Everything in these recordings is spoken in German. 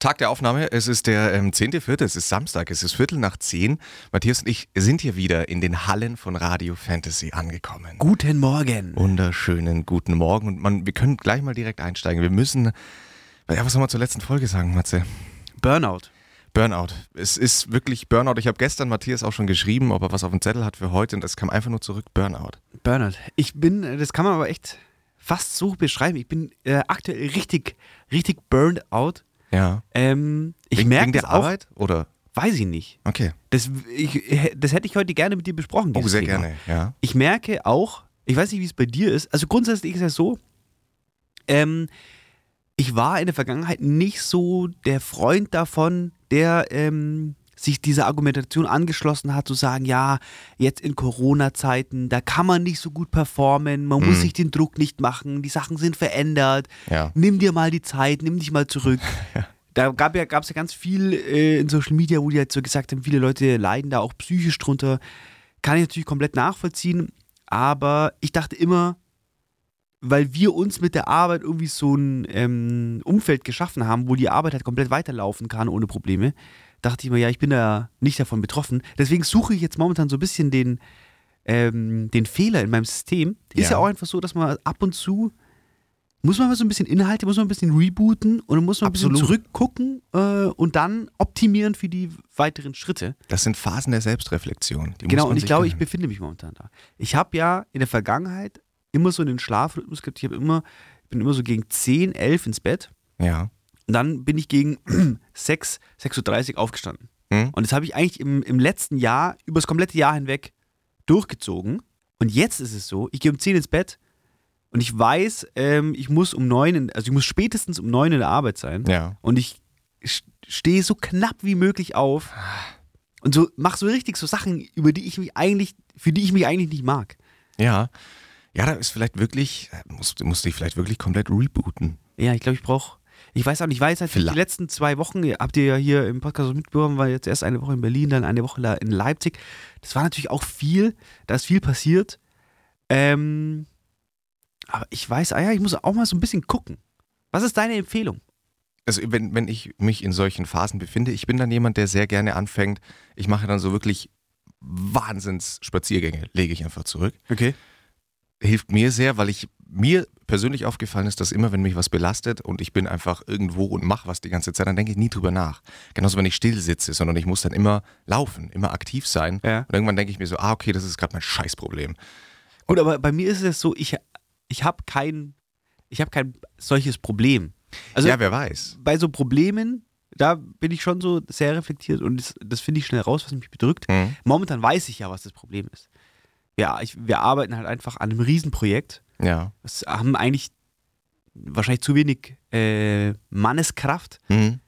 Tag der Aufnahme, es ist der ähm, 10.4., es ist Samstag, es ist Viertel nach zehn. Matthias und ich sind hier wieder in den Hallen von Radio Fantasy angekommen. Guten Morgen. Wunderschönen guten Morgen und man, wir können gleich mal direkt einsteigen. Wir müssen, ja, was soll man zur letzten Folge sagen, Matze? Burnout. Burnout. Es ist wirklich Burnout. Ich habe gestern Matthias auch schon geschrieben, ob er was auf dem Zettel hat für heute und es kam einfach nur zurück, Burnout. Burnout. Ich bin, das kann man aber echt fast so beschreiben. Ich bin äh, aktuell richtig, richtig burned out. Ja. Ähm, ich wegen, merke wegen der das auch, Arbeit oder? weiß ich nicht. Okay. Das, ich, das hätte ich heute gerne mit dir besprochen. Oh, sehr Thema. gerne, ja. Ich merke auch, ich weiß nicht, wie es bei dir ist, also grundsätzlich ist es so, ähm, ich war in der Vergangenheit nicht so der Freund davon, der ähm, sich dieser Argumentation angeschlossen hat, zu sagen, ja, jetzt in Corona-Zeiten, da kann man nicht so gut performen, man muss Mhm. sich den Druck nicht machen, die Sachen sind verändert, Ja. nimm dir mal die Zeit, nimm dich mal zurück. Da gab ja, es ja ganz viel äh, in Social Media, wo die halt so gesagt haben, viele Leute leiden da auch psychisch drunter. Kann ich natürlich komplett nachvollziehen, aber ich dachte immer, weil wir uns mit der Arbeit irgendwie so ein ähm, Umfeld geschaffen haben, wo die Arbeit halt komplett weiterlaufen kann ohne Probleme, dachte ich mir, ja, ich bin da nicht davon betroffen. Deswegen suche ich jetzt momentan so ein bisschen den, ähm, den Fehler in meinem System. Ist Ja. ja auch einfach so, dass man ab und zu muss man mal so ein bisschen Inhalte, muss man ein bisschen rebooten und dann muss man ein bisschen Absolut. zurückgucken äh, und dann optimieren für die weiteren Schritte. Das sind Phasen der Selbstreflexion. Die Genau, und ich glaube, ich befinde mich momentan da. Ich habe ja in der Vergangenheit immer so einen Schlafrhythmus gehabt. Ich habe immer, ich bin immer so gegen 10, 11 ins Bett. Ja. Und dann bin ich gegen 6, 6.30 Uhr aufgestanden. Hm? Und das habe ich eigentlich im, im letzten Jahr, über das komplette Jahr hinweg, durchgezogen. Und jetzt ist es so, ich gehe um 10 ins Bett und ich weiß, ähm, ich muss um 9, in, also ich muss spätestens um 9 in der Arbeit sein. Ja. Und ich st- stehe so knapp wie möglich auf und so mache so richtig so Sachen, über die ich mich eigentlich, für die ich mich eigentlich nicht mag. Ja. Ja, da ist vielleicht wirklich, musst, musst dich vielleicht wirklich komplett rebooten. Ja, ich glaube, ich brauche. Ich weiß auch nicht, ich weiß halt, Vielleicht. die letzten zwei Wochen, habt ihr ja hier im Podcast mitbekommen, war jetzt erst eine Woche in Berlin, dann eine Woche in Leipzig. Das war natürlich auch viel, da ist viel passiert. Ähm, aber ich weiß, ah ja, ich muss auch mal so ein bisschen gucken. Was ist deine Empfehlung? Also wenn, wenn ich mich in solchen Phasen befinde, ich bin dann jemand, der sehr gerne anfängt, ich mache dann so wirklich Wahnsinns-Spaziergänge, lege ich einfach zurück. Okay. Hilft mir sehr, weil ich mir persönlich aufgefallen ist, dass immer, wenn mich was belastet und ich bin einfach irgendwo und mache was die ganze Zeit, dann denke ich nie drüber nach. Genauso, wenn ich still sitze, sondern ich muss dann immer laufen, immer aktiv sein. Ja. Und irgendwann denke ich mir so, ah, okay, das ist gerade mein Scheißproblem. Gut, aber bei mir ist es so, ich, ich habe kein, ich habe kein solches Problem. Also ja, wer weiß. bei so Problemen, da bin ich schon so sehr reflektiert und das, das finde ich schnell raus, was mich bedrückt. Hm? Momentan weiß ich ja, was das Problem ist. Ja, ich, wir arbeiten halt einfach an einem Riesenprojekt. Ja. Es haben eigentlich wahrscheinlich zu wenig äh, Manneskraft. Hm?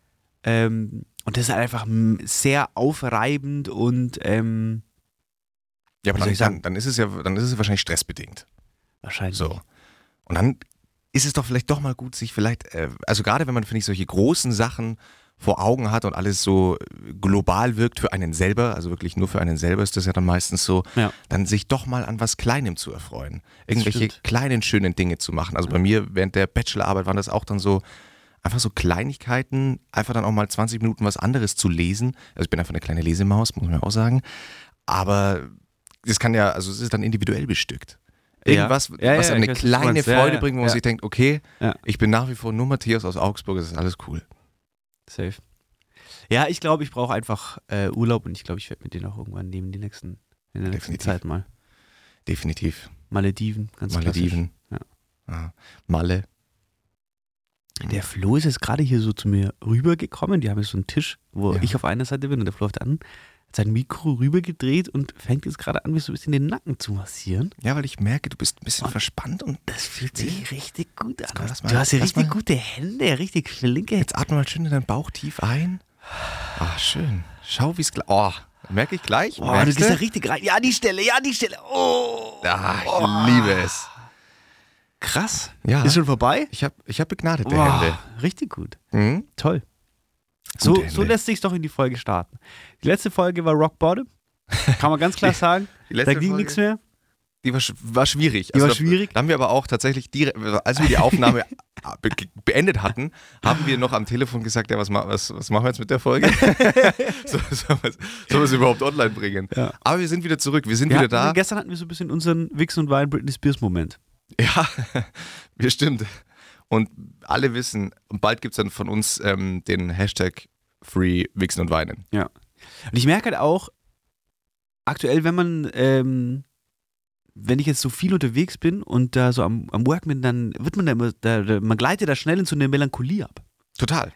Ähm, und das ist halt einfach sehr aufreibend und ähm, Ja, aber dann, dann, dann ist es ja, dann ist es wahrscheinlich stressbedingt. wahrscheinlich. So. Und dann ist es doch vielleicht doch mal gut, sich vielleicht, äh, also gerade wenn man, finde ich, solche großen Sachen vor Augen hat und alles so global wirkt für einen selber, also wirklich nur für einen selber ist das ja dann meistens so, Ja. dann sich doch mal an was Kleinem zu erfreuen. Irgendwelche kleinen, schönen Dinge zu machen. Also bei mir während der Bachelorarbeit waren das auch dann so, einfach so Kleinigkeiten, einfach dann auch mal 20 Minuten was anderes zu lesen. Also ich bin einfach eine kleine Lesemaus, muss man auch sagen. Aber das kann ja, also es ist dann individuell bestückt. Irgendwas, Ja, was ja, ich eine weiß, was kleine Freude bringt, wo man sich denkt, okay, ich bin nach wie vor nur Matthias aus Augsburg, es ist alles cool. Safe. Ja, ich glaube, ich brauche einfach äh, Urlaub und ich glaube, ich werde mit denen auch irgendwann nehmen, die nächsten, in der nächsten Definitiv. Zeit mal. Definitiv. Malediven, ganz Malediven. Ja. Ah, Malle. Der Flo ist jetzt gerade hier so zu mir rübergekommen. Die haben jetzt so einen Tisch, wo Ja. ich auf einer Seite bin und der Flo auf der anderen. Hat sein Mikro rübergedreht und fängt jetzt gerade an, mir so ein bisschen den Nacken zu massieren. Ja, weil ich merke, du bist ein bisschen verspannt und Das fühlt sich richtig gut an. komm, mal- du hast ja richtig mal- gute Hände, richtig flinke. jetzt atme mal schön in deinen Bauch tief ein. Ah, schön. Schau, wie es gleich. Oh, merke ich gleich. Boah, du gehst da richtig rein. Ja, die Stelle, ja, die Stelle. Oh. Ah, ich liebe es. Krass. Ja. Ist schon vorbei? Ich habe ich hab begnadete Boah, Hände. richtig gut. Mhm. Toll. So, so lässt sich doch in die Folge starten. Die letzte Folge war Rock Bottom. Kann man ganz klar sagen. Da ging nichts mehr. Die war, war schwierig. Die war da- schwierig? Da haben wir aber auch tatsächlich, direkt, als wir die Aufnahme be beendet hatten, haben wir noch am Telefon gesagt, ja, was, was, was machen wir jetzt mit der Folge? so, sollen wir es- sollen wir es überhaupt online bringen? Ja. Aber wir sind wieder zurück, wir sind Wir wieder da. Gestern hatten wir so ein bisschen unseren Wix und Wein Britney Spears Moment. Ja, wir stimmt. Und alle wissen, und bald gibt es dann von uns ähm, den Hashtag Free Wichsen und Weinen. Ja. Und ich merke halt auch, aktuell, wenn man, ähm, wenn ich jetzt so viel unterwegs bin und da so am, am Work bin, dann wird man da immer, da, da, man gleitet da schnell in so eine Melancholie ab. Total.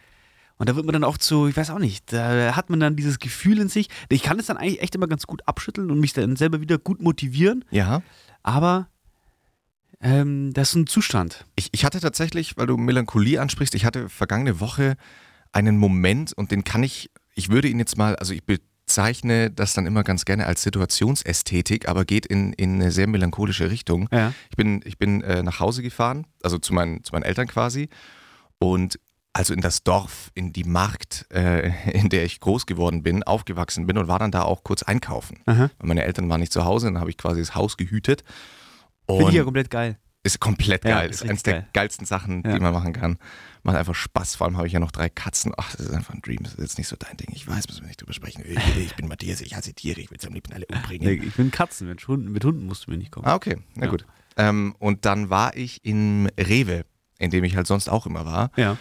Und da wird man dann oft so, ich weiß auch nicht, da hat man dann dieses Gefühl in sich. Ich kann es dann eigentlich echt immer ganz gut abschütteln und mich dann selber wieder gut motivieren, Ja. aber ähm, das ist ein Zustand. Ich, ich hatte tatsächlich, weil du Melancholie ansprichst, ich hatte vergangene Woche einen Moment und den kann ich, ich würde ihn jetzt mal, also ich bezeichne das dann immer ganz gerne als Situationsästhetik, aber geht in, in eine sehr melancholische Richtung. Ja. Ich bin, ich bin äh, nach Hause gefahren, also zu meinen, zu meinen Eltern quasi und also in das Dorf, in die Markt, äh, in der ich groß geworden bin, aufgewachsen bin und war dann da auch kurz einkaufen. Aha. Weil meine Eltern waren nicht zu Hause, dann habe ich quasi das Haus gehütet. Finde ich ja komplett geil. ist komplett Ja, geil. ist ist eines der geil. geilsten Sachen, Ja. die man machen kann. Macht einfach Spaß. Vor allem habe ich ja noch drei Katzen. Ach, das ist einfach ein Dream. Das ist jetzt nicht so dein Ding. Ich weiß, müssen wir nicht drüber sprechen. Ich, ich bin Matthias, ich hasse Tiere, ich will es am liebsten alle umbringen. Nee, ich bin Katzen, mit Hunden, mit Hunden musst du mir nicht kommen. Ah, okay. Na Ja. gut. Ähm, und dann war ich im Rewe, in dem ich halt sonst auch immer war. Ja.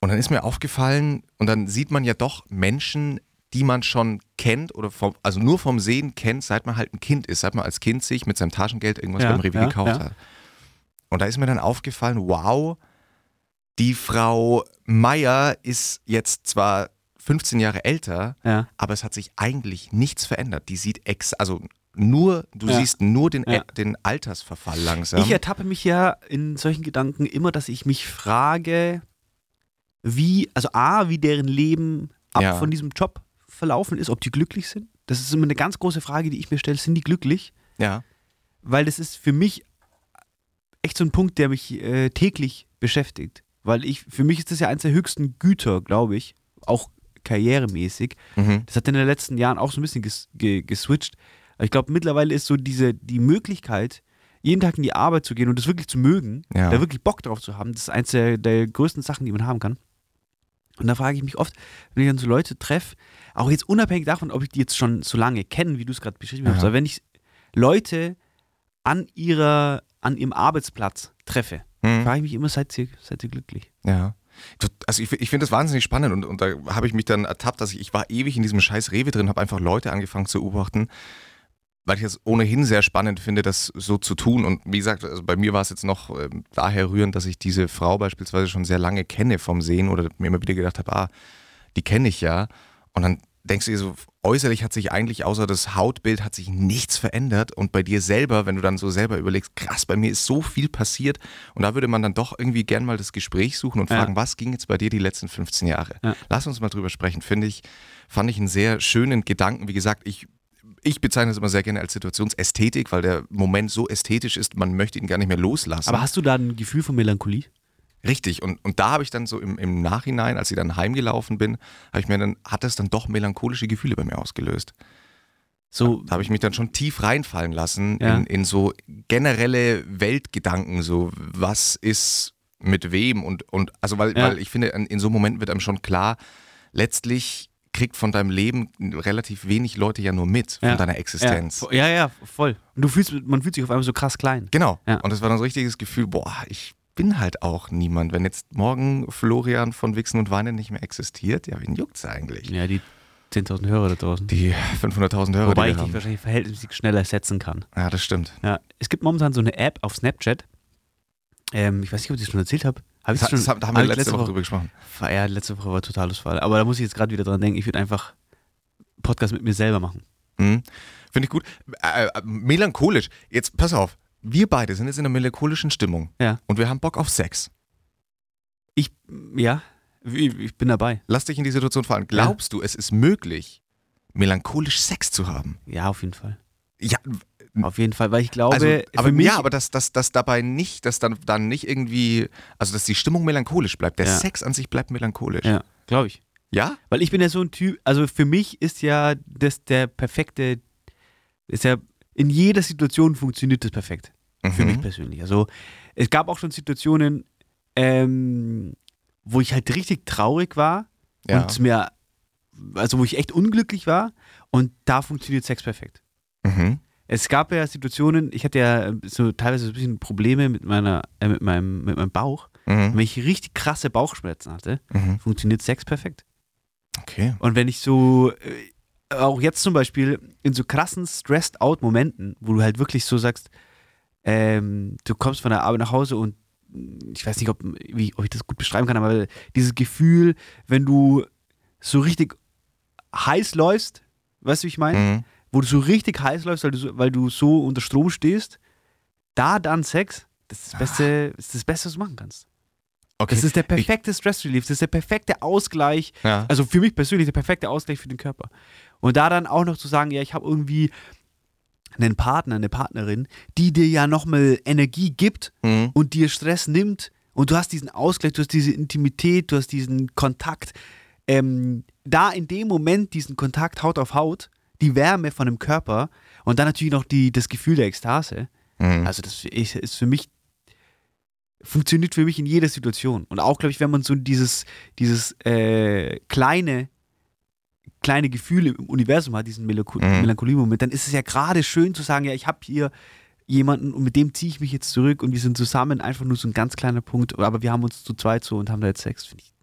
Und dann ist mir aufgefallen, und dann sieht man ja doch Menschen, die man schon kennt oder vom, also nur vom Sehen kennt, seit man halt ein Kind ist, seit man als Kind sich mit seinem Taschengeld irgendwas Ja, beim Rewe ja, gekauft ja. hat. Und da ist mir dann aufgefallen, wow, die Frau Meier ist jetzt zwar 15 Jahre älter, aber es hat sich eigentlich nichts verändert. Die sieht ex, also nur, du Ja. siehst nur den, Ja. den Altersverfall langsam. Ich ertappe mich ja in solchen Gedanken immer, dass ich mich frage, wie, also A, wie deren Leben ab Ja. von diesem Job verlaufen ist, ob die glücklich sind. Das ist immer eine ganz große Frage, die ich mir stelle. Sind die glücklich? ja. Weil das ist für mich echt so ein Punkt, der mich äh, täglich beschäftigt. Weil ich, für mich ist das ja eines der höchsten Güter, glaube ich, auch karrieremäßig. Mhm. Das hat in den letzten Jahren auch so ein bisschen ges ge geswitcht. Aber ich glaube, mittlerweile ist so diese, die Möglichkeit, jeden Tag in die Arbeit zu gehen und das wirklich zu mögen, Ja. da wirklich Bock drauf zu haben, das ist eines der, der größten Sachen, die man haben kann. Und da frage ich mich oft, wenn ich dann so Leute treffe, auch jetzt unabhängig davon, ob ich die jetzt schon so lange kenne, wie du es gerade beschrieben hast, aber wenn ich Leute an ihrer, an ihrem Arbeitsplatz treffe, Mhm. frage ich mich immer, seid ihr, seid ihr glücklich? Ja. Also ich, ich finde das wahnsinnig spannend und, und da habe ich mich dann ertappt, dass ich, ich war ewig in diesem scheiß Rewe drin, habe einfach Leute angefangen zu beobachten, weil ich es ohnehin sehr spannend finde, das so zu tun. Und wie gesagt, also bei mir war es jetzt noch ähm, daher rührend, dass ich diese Frau beispielsweise schon sehr lange kenne vom Sehen oder mir immer wieder gedacht habe, ah, die kenne ich ja. Und dann denkst du dir so, äußerlich hat sich eigentlich außer das Hautbild hat sich nichts verändert. Und bei dir selber, wenn du dann so selber überlegst, krass, bei mir ist so viel passiert. Und da würde man dann doch irgendwie gern mal das Gespräch suchen und Ja. fragen, was ging jetzt bei dir die letzten 15 Jahre? Ja. Lass uns mal drüber sprechen. Finde ich, fand ich einen sehr schönen Gedanken. Wie gesagt, ich, ich bezeichne es immer sehr gerne als Situationsästhetik, weil der Moment so ästhetisch ist, man möchte ihn gar nicht mehr loslassen. Aber hast du da ein Gefühl von Melancholie? Richtig, und, und da habe ich dann so im, im Nachhinein, als ich dann heimgelaufen bin, habe ich mir dann, hat das dann doch melancholische Gefühle bei mir ausgelöst. So, Da habe ich mich dann schon tief reinfallen lassen Ja. in, in so generelle Weltgedanken, so was ist mit wem und, und also weil, Ja. weil ich finde, in, in so Momenten wird einem schon klar, letztlich kriegt von deinem Leben relativ wenig Leute ja nur mit, von Ja. deiner Existenz. Ja, ja, voll. Und du fühlst, man fühlt sich auf einmal so krass klein. Genau. Ja. Und das war dann so ein richtiges Gefühl, boah, ich bin halt auch niemand. Wenn jetzt morgen Florian von Wichsen und Weinen nicht mehr existiert, ja, wen juckt's eigentlich? Ja, die 10.000 Hörer da draußen. Die 500.000 Hörer, Wobei die ich dich wahrscheinlich verhältnismäßig schneller setzen kann. Ja, das stimmt. Ja, es gibt momentan so eine App auf Snapchat. Ähm, ich weiß nicht, ob ich das schon erzählt habe. Habe ich Das, das das, schon? da haben wir hab ich letzte, Woche drüber gesprochen. Woche. Ja, letzte Woche war totales Fall. Aber da muss ich jetzt gerade wieder dran denken, ich würde einfach Podcast mit mir selber machen. Mhm. Finde ich gut. Äh, äh, melancholisch. Jetzt, pass auf. Wir beide sind jetzt in einer melancholischen Stimmung. Ja. Und wir haben Bock auf Sex. Ich, ja, ich, ich bin dabei. Lass dich in die Situation fallen. Glaubst du, es ist möglich, melancholisch Sex zu haben? Ja, auf jeden Fall. Ja, Auf jeden Fall, weil ich glaube, also, aber, für mich, ja, aber dass, dass, dass dabei nicht, dass dann, dann nicht irgendwie, also dass die Stimmung melancholisch bleibt. Der Ja. Sex an sich bleibt melancholisch. ja, glaube ich. Ja? Weil ich bin ja so ein Typ, also für mich ist ja das der perfekte, ist ja in jeder Situation funktioniert das perfekt. Für Mhm. mich persönlich. Also es gab auch schon Situationen, ähm, wo ich halt richtig traurig war Ja. und mir, also wo ich echt unglücklich war und da funktioniert Sex perfekt. Mhm. Es gab ja Situationen, ich hatte ja so teilweise so ein bisschen Probleme mit meiner, äh, mit meinem, mit meinem Bauch. Mhm. Wenn ich richtig krasse Bauchschmerzen hatte, Mhm. funktioniert Sex perfekt. Okay. Und wenn ich so, äh, auch jetzt zum Beispiel, in so krassen Stressed-out-Momenten, wo du halt wirklich so sagst, ähm, du kommst von der Arbeit nach Hause und mh, ich weiß nicht, ob, wie, ob ich das gut beschreiben kann, aber dieses Gefühl, wenn du so richtig heiß läufst, weißt du, wie ich meine? Mhm. Wo du so richtig heiß läufst, weil du so, weil du so unter Strom stehst, da dann Sex, das ist das Beste, das ist das Beste, was du machen kannst. Okay. Das ist der perfekte Stress Relief, das ist der perfekte Ausgleich ja. also für mich persönlich der perfekte Ausgleich für den Körper. Und da dann auch noch zu sagen, ja, ich habe irgendwie einen Partner, eine Partnerin, die dir ja nochmal Energie gibt Mhm. und dir Stress nimmt und du hast diesen Ausgleich, du hast diese Intimität, du hast diesen Kontakt. Ähm, da in dem Moment diesen Kontakt Haut auf Haut, die Wärme von dem Körper und dann natürlich noch die, das Gefühl der Ekstase. Mhm. Also das ist für mich, funktioniert für mich in jeder Situation. Und auch, glaube ich, wenn man so dieses, dieses äh, kleine, kleine Gefühl im Universum hat, diesen Melancho Mhm. Melancholie-Moment, dann ist es ja gerade schön zu sagen, ja, ich habe hier jemanden und mit dem ziehe ich mich jetzt zurück und wir sind zusammen, einfach nur so ein ganz kleiner Punkt, aber wir haben uns zu zweit so und haben da jetzt Sex, finde ich.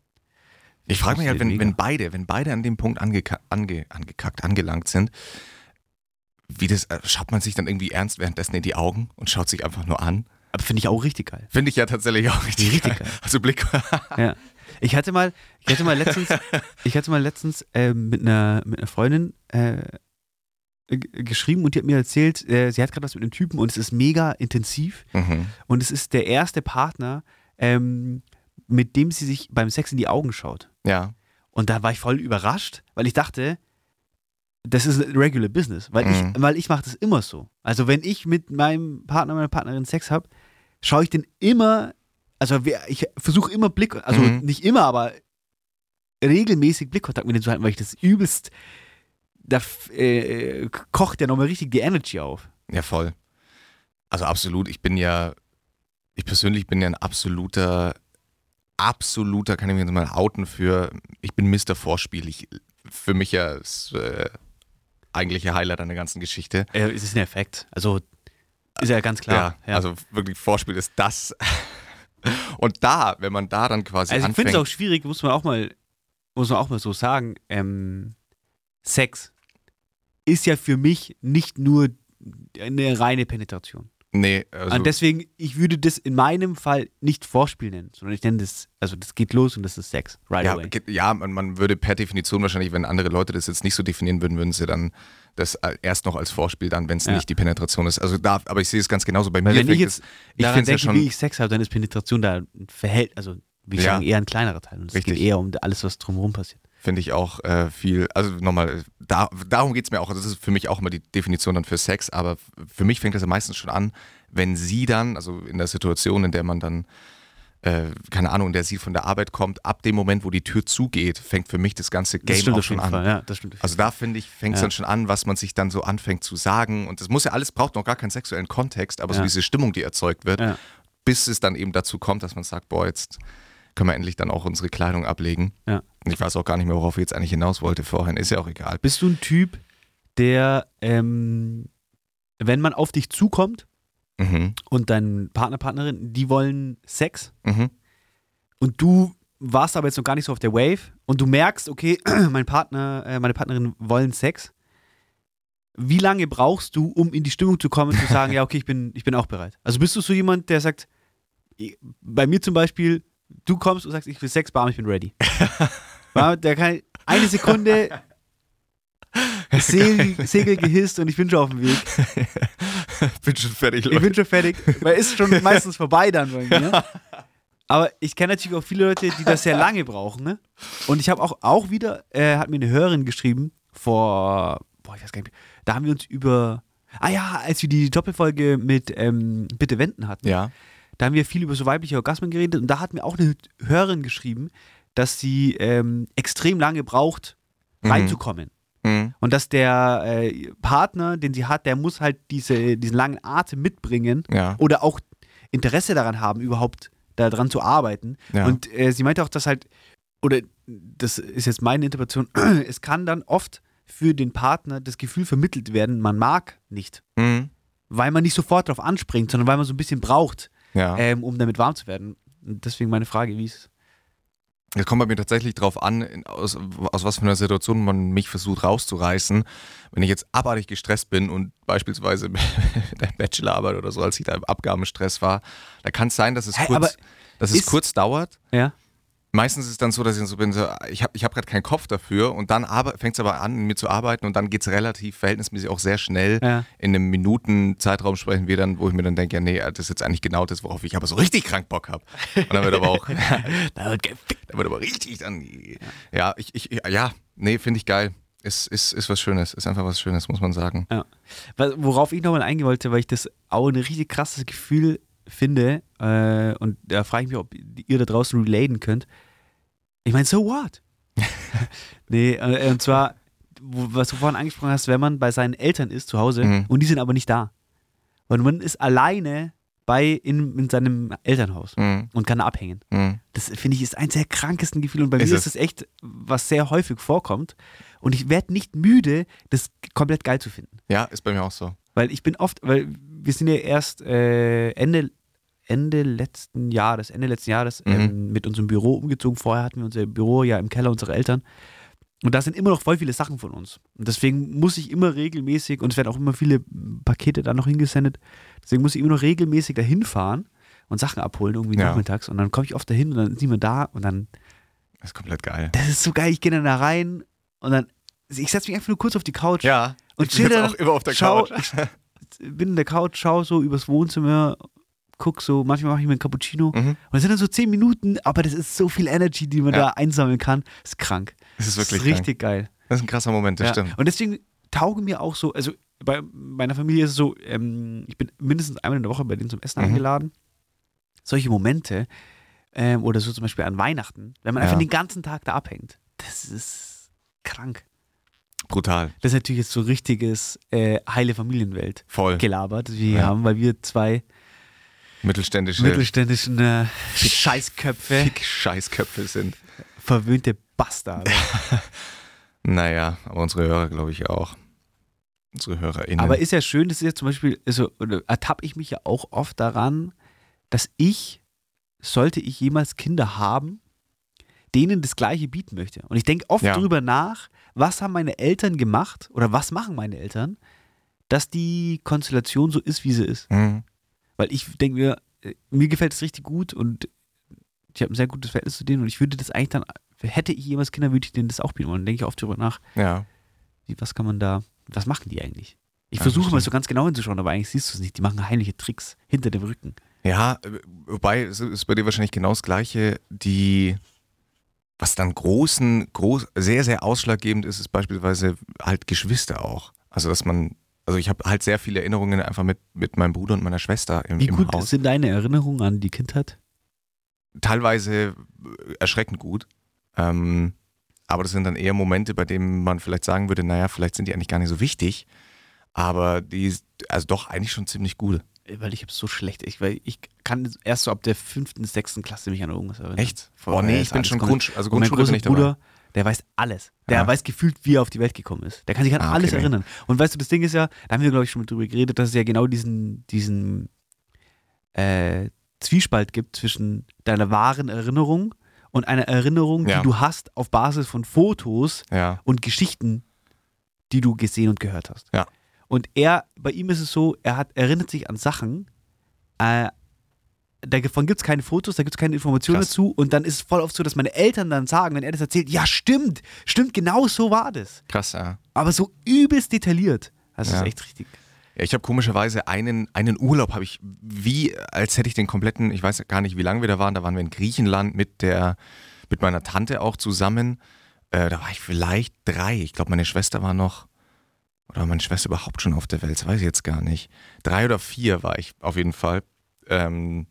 Ich frage mich halt, wenn, wenn beide, wenn beide an dem Punkt angeka ange angekackt, angelangt sind, wie das, äh, schaut man sich dann irgendwie ernst währenddessen in die Augen und schaut sich einfach nur an? Aber finde ich auch richtig geil. Finde ich ja tatsächlich auch richtig, Richtig geil. geil. Also Blick. Ja. Ich hatte mal, ich hatte mal letztens, ich hatte mal letztens ähm, mit einer mit einer Freundin äh, geschrieben und die hat mir erzählt, äh, sie hat gerade was mit einem Typen und es ist mega intensiv mhm. und es ist der erste Partner, ähm, mit dem sie sich beim Sex in die Augen schaut. Ja. Und da war ich voll überrascht, weil ich dachte, das ist regular business, weil Mhm. ich, weil ich mache das immer so. Also wenn ich mit meinem Partner, meiner Partnerin Sex habe, schaue ich den immer, also ich versuche immer Blick, also Mhm. nicht immer, aber regelmäßig Blickkontakt mit denen zu halten, weil ich das übelst, da äh, kocht ja nochmal richtig die Energy auf. Ja, voll. Also absolut. Ich bin ja, ich persönlich bin ja ein absoluter, absoluter, kann ich mich jetzt mal outen für, ich bin Mr. Vorspiel. Ich, für mich ja das äh, eigentliche Highlight an der ganzen Geschichte. Äh, es ist ein Effekt, also ist ja ganz klar. ja, also wirklich Vorspiel ist das. Und da, wenn man da dann quasi Also ich finde es auch schwierig, muss man auch mal, muss man auch mal so sagen, ähm, Sex ist ja für mich nicht nur eine reine Penetration. Nee, also, und deswegen, ich würde das in meinem Fall nicht Vorspiel nennen, sondern ich nenne das, also das geht los und das ist Sex, right ja, away. ja man, man würde per Definition wahrscheinlich, wenn andere Leute das jetzt nicht so definieren würden, würden sie dann das äh, erst noch als Vorspiel dann, wenn es Ja. nicht die Penetration ist. Also da, aber ich sehe es ganz genauso. Bei Weil mir wenn ich jetzt ich finde ja schon, wie ich Sex habe, dann ist Penetration da ein Verhält, also wie ich Ja. sagen, eher ein kleinerer Teil. Und es geht eher um alles, was drumherum passiert. Finde ich auch äh, viel, also nochmal, da, darum geht es mir auch, das ist für mich auch immer die Definition dann für Sex, aber für mich fängt das ja meistens schon an, wenn sie dann, also in der Situation, in der man dann, äh, keine Ahnung, in der sie von der Arbeit kommt, ab dem Moment, wo die Tür zugeht, fängt für mich das ganze Das Game stimmt auch schon an. Fall, ja, das Also da finde ich, fängt es Ja. dann schon an, was man sich dann so anfängt zu sagen. Und das muss ja alles, braucht noch gar keinen sexuellen Kontext, aber so Ja. diese Stimmung, die erzeugt wird, bis es dann eben dazu kommt, dass man sagt, boah, jetzt können wir endlich dann auch unsere Kleidung ablegen. Ja. Und ich weiß auch gar nicht mehr, worauf ich jetzt eigentlich hinaus wollte vorhin. Ist ja auch egal. Bist du ein Typ, der, ähm, wenn man auf dich zukommt Mhm. und dein Partner, Partnerin, die wollen Sex Mhm. und du warst aber jetzt noch gar nicht so auf der Wave und du merkst, okay, mein Partner, äh, meine Partnerin wollen Sex. Wie lange brauchst du, um in die Stimmung zu kommen, zu sagen, ja, okay, ich bin, ich bin auch bereit? Also bist du so jemand, der sagt, bei mir zum Beispiel, du kommst und sagst, ich will Sex, bam, ich bin ready. Der kann eine Sekunde Segel, Segel gehisst und ich bin schon auf dem Weg. Bin schon fertig, Ich Leute. bin schon fertig, weil ist schon meistens vorbei dann bei mir. Aber ich kenne natürlich auch viele Leute, die das sehr lange brauchen. Ne? Und ich habe auch, auch wieder, äh, hat mir eine Hörerin geschrieben, vor, boah, ich weiß gar nicht, da haben wir uns über, ah ja, als wir die Doppelfolge mit ähm, Bitte Wenden hatten, Ja. Da haben wir viel über so weibliche Orgasmen geredet und da hat mir auch eine Hörerin geschrieben, dass sie ähm, extrem lange braucht, Mhm. reinzukommen. Mhm. Und dass der äh, Partner, den sie hat, der muss halt diese, diesen langen Atem mitbringen Ja. oder auch Interesse daran haben, überhaupt daran zu arbeiten. Ja. Und äh, sie meinte auch, dass halt, oder das ist jetzt meine Interpretation, es kann dann oft für den Partner das Gefühl vermittelt werden, man mag nicht. Mhm. Weil man nicht sofort darauf anspringt, sondern weil man so ein bisschen braucht, Ja. ähm, um damit warm zu werden. Und deswegen meine Frage, wie ist Es kommt bei mir tatsächlich drauf an, in- aus, aus was für einer Situation man mich versucht rauszureißen. Wenn ich jetzt abartig gestresst bin und beispielsweise der Bachelorarbeit oder so, als ich da im Abgabenstress war, da kann es sein, dass es, aber kurz, dass es kurz dauert. Ja. Meistens ist es dann so, dass ich so bin, so, ich habe ich hab gerade keinen Kopf dafür und dann fängt es aber an, mit mir zu arbeiten und dann geht es relativ verhältnismäßig auch sehr schnell. Ja. In einem Minuten-Zeitraum sprechen wir dann, wo ich mir dann denke, ja, nee, das ist jetzt eigentlich genau das, worauf ich aber so richtig krank Bock habe. Und dann wird aber auch, Da wird gefickt. da wird aber richtig dann, ja, ich, ich, ja, nee, finde ich geil. Ist, ist, ist was Schönes, ist einfach was Schönes, muss man sagen. Ja. Worauf ich nochmal eingehen wollte, weil ich das auch ein richtig krasses Gefühl finde, äh, und da frage ich mich, ob ihr da draußen relaten könnt. Ich meine, so what? nee, äh, und zwar, was du vorhin angesprochen hast, wenn man bei seinen Eltern ist zu Hause Mhm. und die sind aber nicht da. Und man ist alleine bei in, in seinem Elternhaus Mhm. und kann abhängen. Mhm. Das finde ich ist eins der krankesten Gefühle und bei Ist mir es. ist es echt, was sehr häufig vorkommt. Und ich werde nicht müde, das komplett geil zu finden. Ja, ist bei mir auch so. Weil ich bin oft, weil wir sind ja erst äh, Ende, Ende letzten Jahres, Ende letzten Jahres Mhm. ähm, mit unserem Büro umgezogen. Vorher hatten wir unser Büro ja im Keller unserer Eltern. Und da sind immer noch voll viele Sachen von uns. Und deswegen muss ich immer regelmäßig, und es werden auch immer viele Pakete da noch hingesendet, deswegen muss ich immer noch regelmäßig dahin fahren und Sachen abholen, irgendwie Ja. nachmittags. Und dann komme ich oft dahin und dann ist niemand da und dann, Das ist komplett geil. das ist so geil, ich gehe dann da rein und dann, ich setze mich einfach nur kurz auf die Couch Ja, Und chill auch immer auf der schau- Couch. bin in der Couch, schau so übers Wohnzimmer, guck so, manchmal mache ich mir einen Cappuccino. Mhm. Und das sind dann so zehn Minuten, aber das ist so viel Energy, die man Ja. da einsammeln kann. ist krank. Das ist Das wirklich ist richtig geil. Das ist ein krasser Moment, das Ja. stimmt. Und deswegen taugen mir auch so, also bei meiner Familie ist es so, ähm, ich bin mindestens einmal in der Woche bei denen zum Essen Mhm. eingeladen. Solche Momente, ähm, oder so zum Beispiel an Weihnachten, wenn man Ja. einfach den ganzen Tag da abhängt, das ist krank. Brutal. Das ist natürlich jetzt so richtiges äh, heile Familienwelt Voll. gelabert, das wir hier Ja. haben, weil wir zwei Mittelständische mittelständischen äh, Scheißköpfe, Fick-Scheißköpfe sind. verwöhnte Bastarde. Naja, aber unsere Hörer, glaube ich, auch. Unsere HörerInnen. Aber ist ja schön, das ist ja zum Beispiel, also, ertappe ich mich ja auch oft daran, dass ich, sollte ich jemals Kinder haben, denen das Gleiche bieten möchte. Und ich denke oft Ja. drüber nach, was haben meine Eltern gemacht oder was machen meine Eltern, dass die Konstellation so ist, wie sie ist. Mhm. Weil ich denke mir, äh, mir gefällt es richtig gut und ich habe ein sehr gutes Verhältnis zu denen und ich würde das eigentlich dann, hätte ich jemals Kinder, würde ich denen das auch bieten wollen. Dann denke ich oft drüber nach, Ja. wie, was kann man da, was machen die eigentlich? Ich Ja, versuche mal so ganz genau hinzuschauen, aber eigentlich siehst du es nicht. Die machen heimliche Tricks hinter dem Rücken. Ja, äh, wobei es ist bei dir wahrscheinlich genau das Gleiche. Die, was dann großen, groß, sehr, sehr ausschlaggebend ist, ist beispielsweise halt Geschwister auch. Also, dass man, also ich habe halt sehr viele Erinnerungen einfach mit, mit meinem Bruder und meiner Schwester im, Wie im gut Haus. sind deine Erinnerungen an die Kindheit? Teilweise äh, erschreckend gut. Ähm, aber das sind dann eher Momente, bei denen man vielleicht sagen würde, naja, vielleicht sind die eigentlich gar nicht so wichtig. Aber die, also doch eigentlich schon ziemlich gut. Weil ich habe so schlecht, ich, weil ich kann erst so ab der fünften, sechsten Klasse mich an irgendwas erinnern. Echt? Voll, oh nee, ich bin schon Grundsch also Grundschule bin ich dabei. Bruder, der weiß alles. Der Ja. weiß gefühlt, wie er auf die Welt gekommen ist. Der kann sich an Ah, okay, alles erinnern. Und weißt du, das Ding ist ja, da haben wir, glaube ich, schon mit drüber geredet, dass es ja genau diesen, diesen äh, Zwiespalt gibt zwischen deiner wahren Erinnerung und einer Erinnerung, Ja. die du hast auf Basis von Fotos Ja, und Geschichten, die du gesehen und gehört hast. Ja. Und er, bei ihm ist es so, er hat, erinnert sich an Sachen, äh, davon gibt es keine Fotos, da gibt es keine Informationen Krass. dazu und dann ist es voll oft so, dass meine Eltern dann sagen, wenn er das erzählt, ja stimmt, stimmt, genau so war das. krass, ja. Aber so übelst detailliert. Das Ja. ist echt richtig. Ja, ich habe komischerweise einen, einen Urlaub, habe ich wie, als hätte ich den kompletten, ich weiß gar nicht, wie lange wir da waren, da waren wir in Griechenland mit der, mit meiner Tante auch zusammen. Äh, da war ich vielleicht drei. Ich glaube, meine Schwester war noch, oder war meine Schwester überhaupt schon auf der Welt, das weiß ich jetzt gar nicht. Drei oder vier war ich auf jeden Fall. Ähm,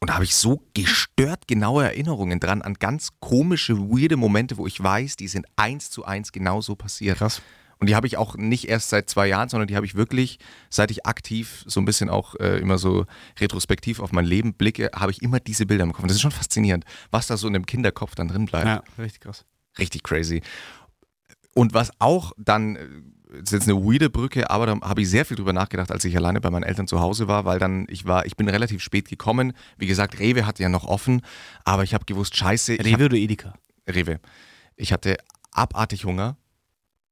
Und da habe ich so gestört genaue Erinnerungen dran an ganz komische, weirde Momente, wo ich weiß, die sind eins zu eins genauso passiert. Krass. Und die habe ich auch nicht erst seit zwei Jahren, sondern die habe ich wirklich, seit ich aktiv so ein bisschen auch äh, immer so retrospektiv auf mein Leben blicke, habe ich immer diese Bilder im Kopf. Und das ist schon faszinierend, was da so in dem Kinderkopf dann drin bleibt. Ja, richtig krass. Richtig crazy. Und was auch dann, äh, ist jetzt eine weirde Brücke, aber da habe ich sehr viel drüber nachgedacht, als ich alleine bei meinen Eltern zu Hause war, weil dann, ich war, ich bin relativ spät gekommen. Wie gesagt, Rewe hatte ja noch offen, aber ich habe gewusst, scheiße. ich hab- Rewe oder Edeka? Rewe. Ich hatte abartig Hunger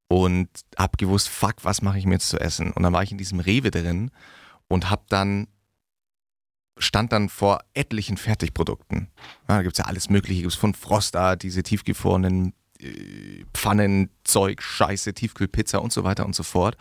und hab gewusst, fuck, was mache ich mir jetzt zu essen? Und dann war ich in diesem Rewe drin und hab dann stand dann vor etlichen Fertigprodukten. Ja, da gibt es ja alles Mögliche. Gibt es von Frosta, diese tiefgefrorenen äh, Pfannen, Zeug, Scheiße, Tiefkühlpizza und so weiter und so fort.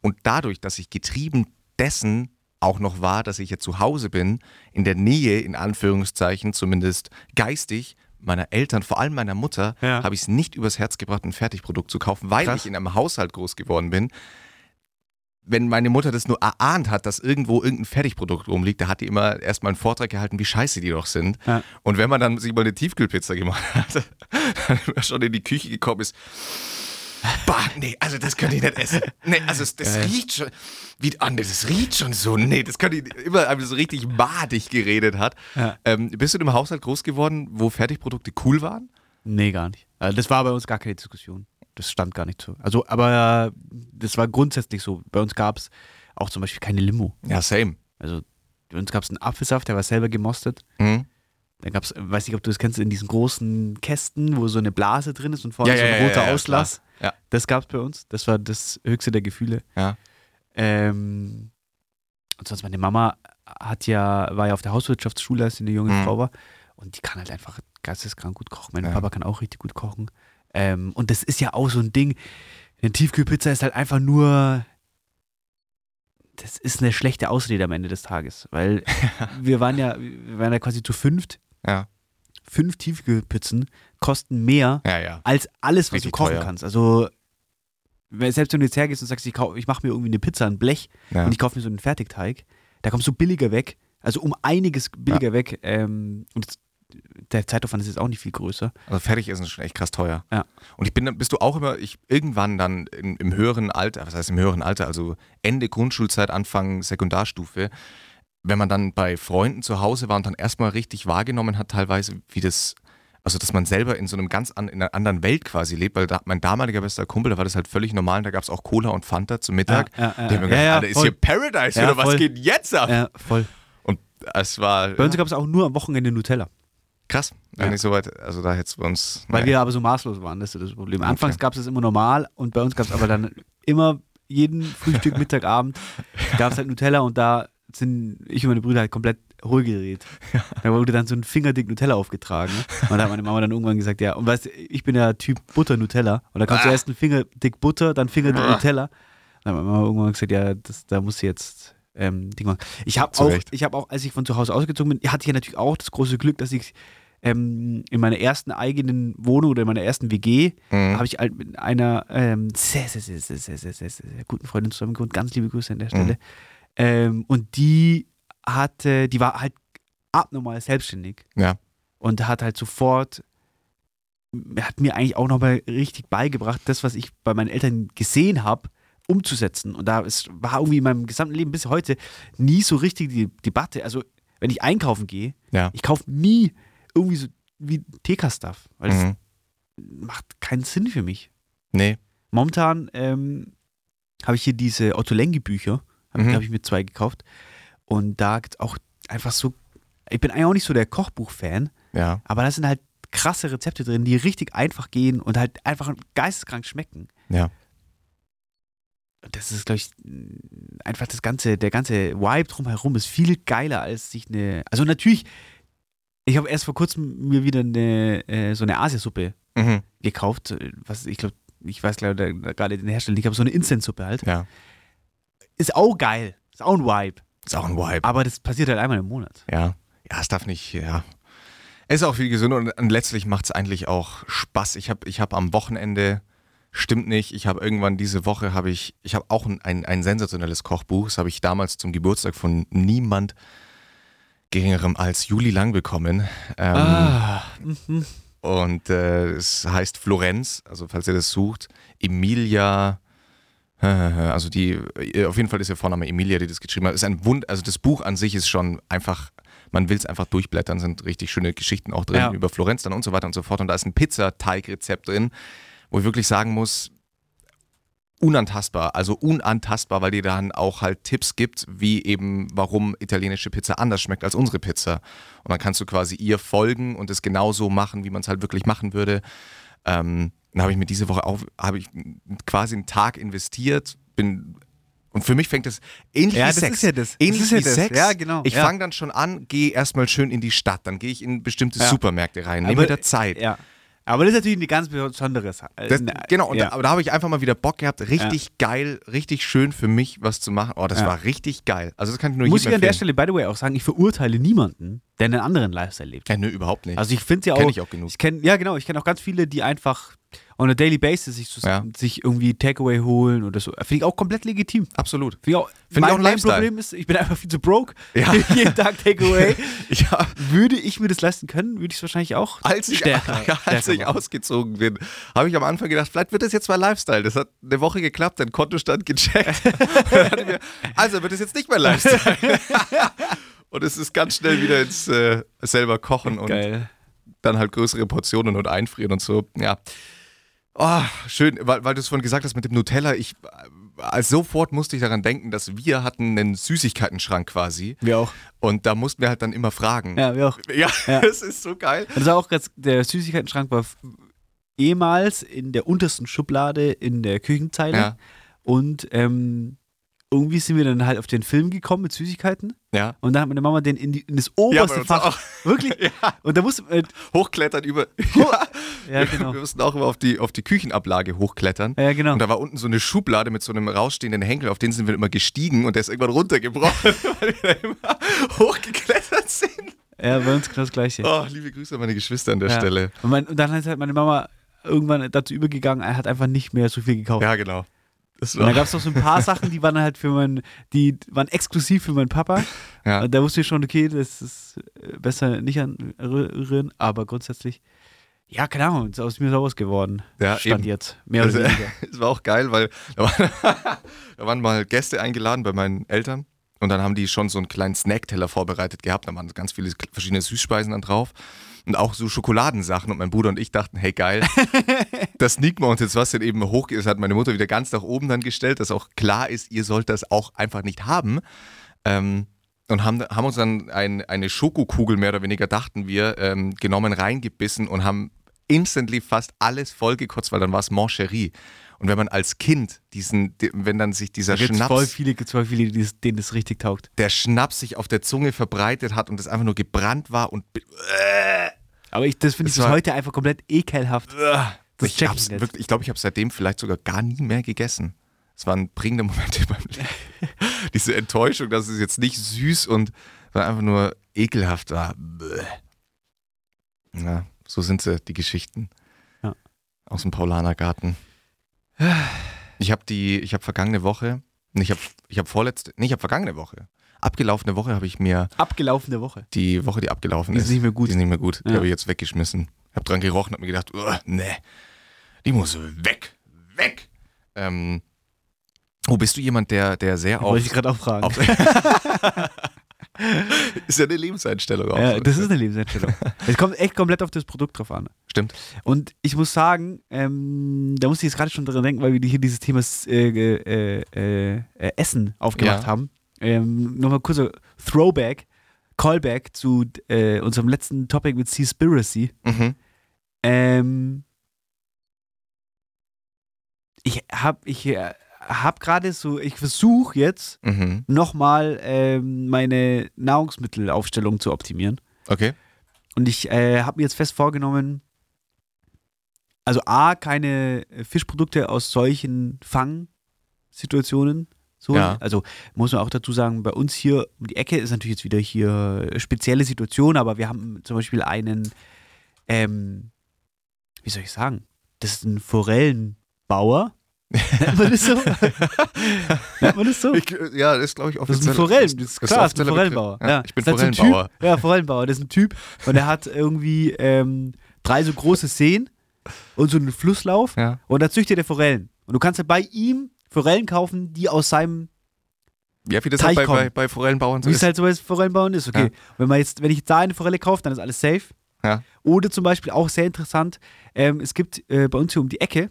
Und dadurch, dass ich getrieben dessen auch noch war, dass ich jetzt zu Hause bin, in der Nähe, in Anführungszeichen, zumindest geistig, meiner Eltern, vor allem meiner Mutter, Ja. habe ich es nicht übers Herz gebracht, ein Fertigprodukt zu kaufen, weil Krass. ich in einem Haushalt groß geworden bin. Wenn meine Mutter das nur erahnt hat, dass irgendwo irgendein Fertigprodukt rumliegt, da hat die immer erstmal einen Vortrag gehalten, wie scheiße die doch sind. Ja. Und wenn man dann sich mal eine Tiefkühlpizza gemacht hat, dann schon in die Küche gekommen ist, bah, nee, also das könnte ich nicht essen. Nee, also das, das riecht schon, wie, ah, nee, das riecht schon so, nee, das könnte ich immer einfach so richtig madig geredet hat. Ja. Ähm, bist du in einem Haushalt groß geworden, wo Fertigprodukte cool waren? Nee, gar nicht. Also das war bei uns gar keine Diskussion. Das stand gar nicht so. Also, aber das war grundsätzlich so. Bei uns gab es auch zum Beispiel keine Limo. Ja, same. Also bei uns gab es einen Apfelsaft, der war selber gemostet. Hm? Dann gab es, weiß nicht, ob du das kennst, in diesen großen Kästen, wo so eine Blase drin ist und vorne Ja, so ein ja, roter ja, Auslass. Ja. Das gab es bei uns. Das war das höchste der Gefühle. Ja. Ähm, und sonst meine Mama hat ja, war ja auf der Hauswirtschaftsschule, als sie eine junge Mhm. Frau war. Und die kann halt einfach geisteskrank gut kochen. Mein Ja. Papa kann auch richtig gut kochen. Ähm, und das ist ja auch so ein Ding. Eine Tiefkühlpizza ist halt einfach nur. Das ist eine schlechte Ausrede am Ende des Tages. Weil wir waren ja, wir waren ja quasi zu fünft. Ja. Fünf Tiefkühlpizzen kosten mehr Ja, ja. als alles, was Richtig du kochen teuer. kannst. Also, selbst wenn du jetzt hergehst und sagst, ich, ich mache mir irgendwie eine Pizza, ein Blech ja. und ich kaufe mir so einen Fertigteig, da kommst du billiger weg. Also um einiges billiger weg. Ähm, und das, der Zeitaufwand ist jetzt auch nicht viel größer. Also fertig ist schon echt krass teuer. Ja. Und ich bin, bist du auch immer, ich irgendwann dann im, im höheren Alter, was heißt im höheren Alter, also Ende Grundschulzeit, Anfang Sekundarstufe, wenn man dann bei Freunden zu Hause war und dann erstmal richtig wahrgenommen hat, teilweise, wie das, also dass man selber in so einem ganz an, in einer anderen Welt quasi lebt, weil da, mein damaliger bester Kumpel, da war das halt völlig normal und da gab es auch Cola und Fanta zum Mittag. Ja, ja, ja. Ja, gedacht, ja, Alter, ist voll. hier Paradise oder was voll. geht jetzt ab? Ja, voll. Und es war Bei uns gab es auch nur am Wochenende Nutella. Krass, Ja. nicht so weit, also da hätten wir uns. Weil naja. wir aber so maßlos waren, das ist das Problem. Okay. Anfangs gab es es immer normal und bei uns gab es aber dann immer jeden Frühstück, Mittag, Abend gab es halt Nutella und da sind ich und meine Brüder halt komplett ruhig geredet. Da wurde dann so ein Fingerdick Nutella aufgetragen. Und da hat meine Mama dann irgendwann gesagt, ja, und weißt du, ich bin ja Typ Butter Nutella. Und da kam Ah. zuerst ein Fingerdick Butter, dann Fingerdick Ah. Nutella. Dann hat meine Mama irgendwann gesagt, ja, das, da muss sie jetzt ähm, Ding machen. Ich habe auch, ich habe auch, als ich von zu Hause ausgezogen bin, hatte ich ja natürlich auch das große Glück, dass ich ähm, in meiner ersten eigenen Wohnung oder in meiner ersten WG Mhm. habe ich halt mit einer ähm, sehr, sehr, sehr, sehr, sehr, sehr, sehr, sehr, guten Freundin zusammen gewohnt. Ganz liebe Grüße an der Stelle. Ähm, und die hatte, die war halt abnormal selbstständig Ja. und hat halt sofort, hat mir eigentlich auch nochmal richtig beigebracht, das, was ich bei meinen Eltern gesehen habe, umzusetzen. Und da ist, war irgendwie in meinem gesamten Leben bis heute nie so richtig die Debatte. Also, wenn ich einkaufen gehe, Ja. ich kaufe nie irgendwie so wie TK-Stuff, weil das Mhm. macht keinen Sinn für mich. Nee. Momentan ähm, habe ich hier diese Otto Lengi-Bücher, habe Mhm. hab ich mir zwei gekauft. Und da gibt auch einfach so, ich bin eigentlich auch nicht so der Kochbuch-Fan, Ja. aber da sind halt krasse Rezepte drin, die richtig einfach gehen und halt einfach geisteskrank schmecken. Ja. Das ist, glaube ich, einfach das ganze, der ganze Vibe drumherum ist viel geiler als sich eine, also natürlich, ich habe erst vor kurzem mir wieder eine, äh, so eine Asiasuppe Mhm. gekauft, was ich glaube, ich weiß gerade den Hersteller nicht, aber so eine Instant-Suppe halt. Ja. Ist auch geil, ist auch ein Vibe, Ist auch ein Vibe. aber das passiert halt einmal im Monat. Ja. Ja, es darf nicht, ja. Es ist auch viel gesünder und, und letztlich macht es eigentlich auch Spaß. Ich habe ich hab am Wochenende, stimmt nicht, ich habe irgendwann diese Woche, habe ich, ich habe auch ein, ein, ein sensationelles Kochbuch, das habe ich damals zum Geburtstag von niemand geringerem als Juli Lang bekommen. Ähm, Ah, mhm. Und äh, es heißt Florenz, also falls ihr das sucht, Emilia, also die, auf jeden Fall ist ihr Vorname Emilia, die das geschrieben hat. Ist ein Wund, also das Buch an sich ist schon einfach, man will es einfach durchblättern, sind richtig schöne Geschichten auch drin Ja. über Florenz dann und so weiter und so fort. Und da ist ein Pizzateigrezept drin, wo ich wirklich sagen muss, unantastbar, also unantastbar, weil die dann auch halt Tipps gibt, wie eben, warum italienische Pizza anders schmeckt als unsere Pizza. Und dann kannst du quasi ihr folgen und es genauso machen, wie man es halt wirklich machen würde. Ähm, dann habe ich mir diese Woche auch, habe ich quasi einen Tag investiert, bin und für mich fängt es ähnlich Ja, wie das Sex. ist ja das. Das Ähnlich ist ja wie das. Sex. Ja, genau. Ich Ja. fange dann schon an, gehe erstmal schön in die Stadt, dann gehe ich in bestimmte Ja. Supermärkte rein, nehme mir da Zeit. Ja. Aber das ist natürlich eine ganz besondere Sache. Das, Äh, genau, und ja. da, aber da habe ich einfach mal wieder Bock gehabt, richtig geil, richtig schön für mich was zu machen. Oh, das Ja. war richtig geil. Also das kann ich nur Muss ich an der. Stelle, by the way, auch sagen, ich verurteile niemanden, der einen anderen Lifestyle lebt. Ja, nö, überhaupt nicht. Also ich finde ja auch, Kenn ich auch genug. Ich kenn, ja, genau, ich kenne auch ganz viele, die einfach on a daily basis sich, so, Ja. sich irgendwie Takeaway holen oder so. Finde ich auch komplett legitim. Absolut. Finde ich auch, Find ich mein, auch ein mein Lifestyle. Problem ist, ich bin einfach viel zu broke. Ja. Jeden Tag Takeaway. Ja, Würde ich mir das leisten können, würde ich es wahrscheinlich auch als ich, stärker, als stärker ich ausgezogen bin, habe ich am Anfang gedacht, vielleicht wird das jetzt mein Lifestyle. Das hat eine Woche geklappt, dein Kontostand gecheckt. Ich mir, also wird das jetzt nicht mein Lifestyle. Und es ist ganz schnell wieder ins äh, selber kochen und Geil. dann halt größere Portionen und einfrieren und so. Ja. Oh, schön, weil, weil du es vorhin gesagt hast mit dem Nutella. Ich, äh, sofort musste ich daran denken, dass wir hatten einen Süßigkeitenschrank quasi. Wir auch. Und da mussten wir halt dann immer fragen. Ja, wir auch. Ja, Ja. das ist so geil. Das war auch ganz, der Süßigkeitenschrank war ehemals in der untersten Schublade in der Küchenzeile. Ja. Und ähm, irgendwie sind wir dann halt auf den Film gekommen mit Süßigkeiten. Ja. Und dann hat meine Mama den in, die, in das Ja, oberste uns Fach. auch. Wirklich? Ja. Und da musste. Äh, Hochklettern über. Ja, ja, genau. Wir mussten auch immer auf die, auf die Küchenablage hochklettern. Ja, genau. Und da war unten so eine Schublade mit so einem rausstehenden Henkel, auf den sind wir immer gestiegen und der ist irgendwann runtergebrochen, weil wir da immer hochgeklettert sind. Ja, bei uns genau das Gleiche. Oh, liebe Grüße an meine Geschwister an der Ja. Stelle. Und, mein, und dann ist halt meine Mama irgendwann dazu übergegangen, er hat einfach nicht mehr so viel gekauft. Ja, genau. Das Und da gab es noch so ein paar Sachen, die waren halt für meinen, die waren exklusiv für meinen Papa. ja. Und da wusste ich schon, okay, das ist äh, besser nicht anrühren, aber grundsätzlich, ja, keine Ahnung, ist aus mir sowas geworden. Ja, Stand eben. jetzt. Mehr oder Also, weniger. Es war auch geil, weil da waren, da waren mal Gäste eingeladen bei meinen Eltern und dann haben die schon so einen kleinen Snackteller vorbereitet gehabt. Da waren ganz viele verschiedene Süßspeisen dann drauf und auch so Schokoladensachen. Und mein Bruder und ich dachten, hey geil, das sneaken wir uns jetzt was denn eben hoch. Das hat meine Mutter wieder ganz nach oben dann gestellt, dass auch klar ist, ihr sollt das auch einfach nicht haben. Ähm, und haben, haben uns dann ein, eine Schokokugel, mehr oder weniger dachten wir, ähm, genommen, reingebissen und haben instantly fast alles vollgekotzt, weil dann war es Mancherie. Und wenn man als Kind diesen, die- wenn dann sich dieser Da gibt's voll Schnaps, viele, gibt's voll viele, denen das richtig taugt. der Schnaps sich auf der Zunge verbreitet hat und es einfach nur gebrannt war und Aber ich, das finde ich Das bis heute einfach komplett ekelhaft. Das ich hab's ich wirklich, ich glaube, ich habe seitdem vielleicht sogar gar nie mehr gegessen. Es waren prägende Momente meinem Leben. Diese Enttäuschung, dass es jetzt nicht süß und einfach nur ekelhaft war. Ja, so sind sie, die Geschichten. Ja. Aus dem Paulanergarten. Ich habe die, ich habe vergangene Woche, ich habe ich hab vorletzte, nee, ich habe vergangene Woche. Abgelaufene Woche habe ich mir Abgelaufene Woche. die Woche, die abgelaufen Die ist. ist nicht mehr gut. Die ist nicht mehr gut. Die Ja. habe ich jetzt weggeschmissen. Habe dran gerochen, habe mir gedacht, "Uah, nee, die muss weg, weg. Ähm, oh, bist du jemand, der, der sehr auf, Wollte ich gerade auch fragen. auf ist ja eine Lebenseinstellung auch. ja, das ist eine Lebenseinstellung. Es kommt echt komplett auf das Produkt drauf an. Stimmt. Und ich muss sagen, ähm, da musste ich jetzt gerade schon dran denken, weil wir hier dieses Thema äh, äh, äh, äh, Essen aufgemacht Ja. haben. Ähm, Nochmal kurzer Throwback, Callback zu äh, unserem letzten Topic mit Seaspiracy. Mhm. Ähm, ich habe ich äh, hab gerade so, ich versuche jetzt Mhm. nochmal ähm, meine Nahrungsmittelaufstellung zu optimieren. Okay. Und ich äh, habe mir jetzt fest vorgenommen, also A, keine Fischprodukte aus solchen Fangsituationen. So, Ja. Also muss man auch dazu sagen, bei uns hier um die Ecke ist natürlich jetzt wieder hier spezielle Situation, aber wir haben zum Beispiel einen, ähm, wie soll ich sagen, das ist ein Forellenbauer Nennt man das so? Nennt man das so? Ich, ja, das ist, glaube ich, Das ist offiziell. ein Forellen, das ist klar, das ist ein Forellenbauer. Begriff. Ja, ich bin so Forellenbauer. Typ, ja, Forellenbauer, das ist ein Typ und der hat irgendwie ähm, drei so große Seen und so einen Flusslauf Ja. und da züchtet er Forellen. Und du kannst ja bei ihm Forellen kaufen, die aus seinem, ja, wie das Teich halt bei, bei, bei Forellenbauern so wie ist. es halt so bei Forellenbauern ist. Okay, Ja. Wenn, man jetzt, wenn ich jetzt da eine Forelle kaufe, dann ist alles safe. Ja. Oder zum Beispiel auch sehr interessant, ähm, es gibt äh, bei uns hier um die Ecke,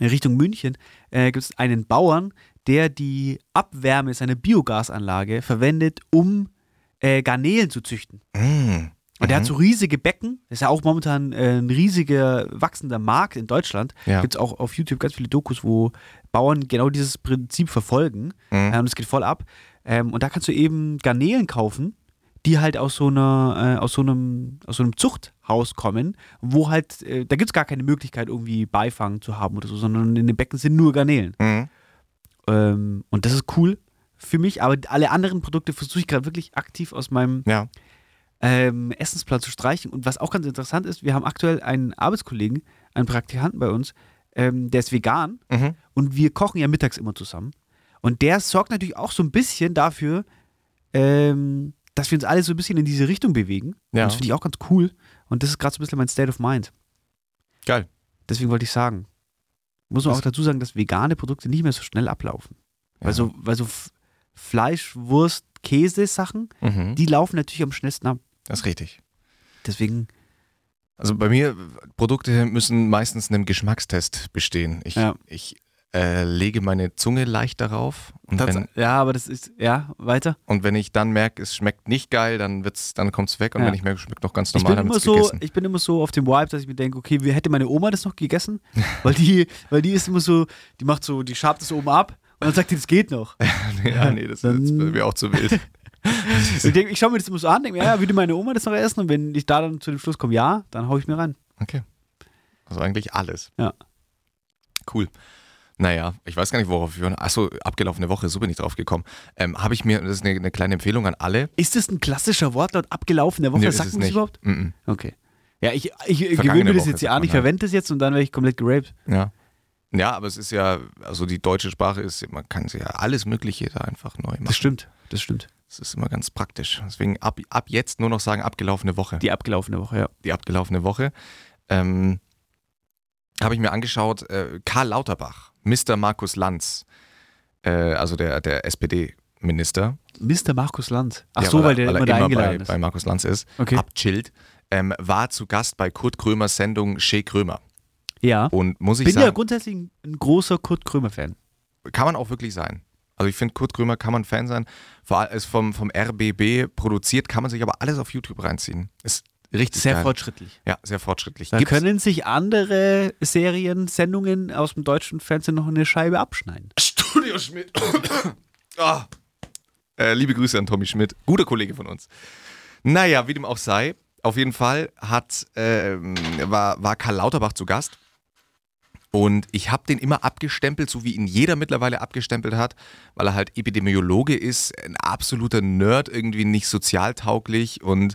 Richtung München, äh, gibt es einen Bauern, der die Abwärme seiner Biogasanlage verwendet, um äh, Garnelen zu züchten. Mm. Und der Mhm. hat so riesige Becken. Das ist ja auch momentan äh, ein riesiger wachsender Markt in Deutschland. Ja. Gibt es auch auf YouTube ganz viele Dokus, wo Bauern genau dieses Prinzip verfolgen. Mhm. Äh, und es geht voll ab. Ähm, und da kannst du eben Garnelen kaufen, die halt aus so einer, äh, aus so einem, aus so einem Zuchthaus kommen, wo halt, äh, da gibt es gar keine Möglichkeit, irgendwie Beifang zu haben oder so, sondern in den Becken sind nur Garnelen. Mhm. Ähm, und das ist cool für mich, aber alle anderen Produkte versuche ich gerade wirklich aktiv aus meinem Ja. ähm, Essensplan zu streichen. Und was auch ganz interessant ist, wir haben aktuell einen Arbeitskollegen, einen Praktikanten bei uns, ähm, der ist vegan Mhm. und wir kochen ja mittags immer zusammen. Und der sorgt natürlich auch so ein bisschen dafür, ähm, dass wir uns alle so ein bisschen in diese Richtung bewegen. Ja. Und das finde ich auch ganz cool. Und das ist gerade so ein bisschen mein State of Mind. Geil. Deswegen wollte ich sagen, muss man Das- auch dazu sagen, dass vegane Produkte nicht mehr so schnell ablaufen. Ja. Weil so, weil so Fleisch, Wurst, Käse-Sachen, Mhm. die laufen natürlich am schnellsten ab. Das ist richtig. Deswegen, Also bei mir, Produkte müssen meistens einem Geschmackstest bestehen. Ich, Ja. ich äh, lege meine Zunge leicht darauf und das, wenn, ja, aber das ist, ja, weiter. und wenn ich dann merke, es schmeckt nicht geil, dann, wird's, dann kommt es weg und Ja. wenn ich merke, es schmeckt noch ganz Ich normal, bin, dann immer so, gegessen. ich bin immer so auf dem Vibe, dass ich mir denke, okay, wie hätte meine Oma das noch gegessen? Weil die, weil die ist immer so, die macht so, die schabt das oben ab und dann sagt die, das geht noch. ja, nee, das ist Dann- jetzt bei mir auch zu wild. ich denk, ich schaue mir das immer so an, denke mir, ja, würde meine Oma das noch essen? Und wenn ich da dann zu dem Schluss komme, ja, dann hau ich mir rein. Okay. Also eigentlich alles. Ja. Cool. Naja, ich weiß gar nicht, worauf wir. Achso, abgelaufene Woche, so bin ich drauf gekommen. Ähm, Habe ich mir, das ist eine, eine kleine Empfehlung an alle. Ist das ein klassischer Wortlaut abgelaufene Woche? Nee, sagt es man das überhaupt? Mhm. Okay. Ja, ich, ich gewöhne mir das Woche jetzt ja an, ich halt. verwende das jetzt und dann werde ich komplett geraped. Ja. Ja, aber es ist ja, also die deutsche Sprache ist, man kann ja alles Mögliche da einfach neu machen. Das stimmt, das stimmt. Das ist immer ganz praktisch. Deswegen ab, ab jetzt nur noch sagen, abgelaufene Woche. Die abgelaufene Woche, ja. die abgelaufene Woche. Ähm, Habe ich mir angeschaut, äh, Karl Lauterbach, Mr. Markus Lanz, äh, also der, der SPD-Minister. Mr. Markus Land. Ach Ja, so, er- weil der er immer da immer eingeladen bei, ist. bei Markus Lanz ist, Okay. abchillt, ähm, war zu Gast bei Kurt Krömers Sendung Shea Krömer. Ja. Und muss ich Bin ja sagen, grundsätzlich ein, ein großer Kurt Krömer-Fan. kann man auch wirklich sein. Also ich finde, Kurt Krömer kann man Fan sein. Vor allem ist vom, vom RBB produziert, kann man sich aber alles auf YouTube reinziehen. Ist richtig Sehr geil. fortschrittlich. Ja, sehr fortschrittlich. Da Gibt's- können sich andere Serien, Sendungen aus dem deutschen Fernsehen noch eine Scheibe abschneiden. Studio Schmidt. Ah. äh, liebe Grüße an Tommy Schmidt, guter Kollege von uns. Naja, wie dem auch sei, auf jeden Fall hat, ähm, war, war Karl Lauterbach zu Gast. Und ich habe den immer abgestempelt, so wie ihn jeder mittlerweile abgestempelt hat, weil er halt Epidemiologe ist, ein absoluter Nerd, irgendwie nicht sozialtauglich und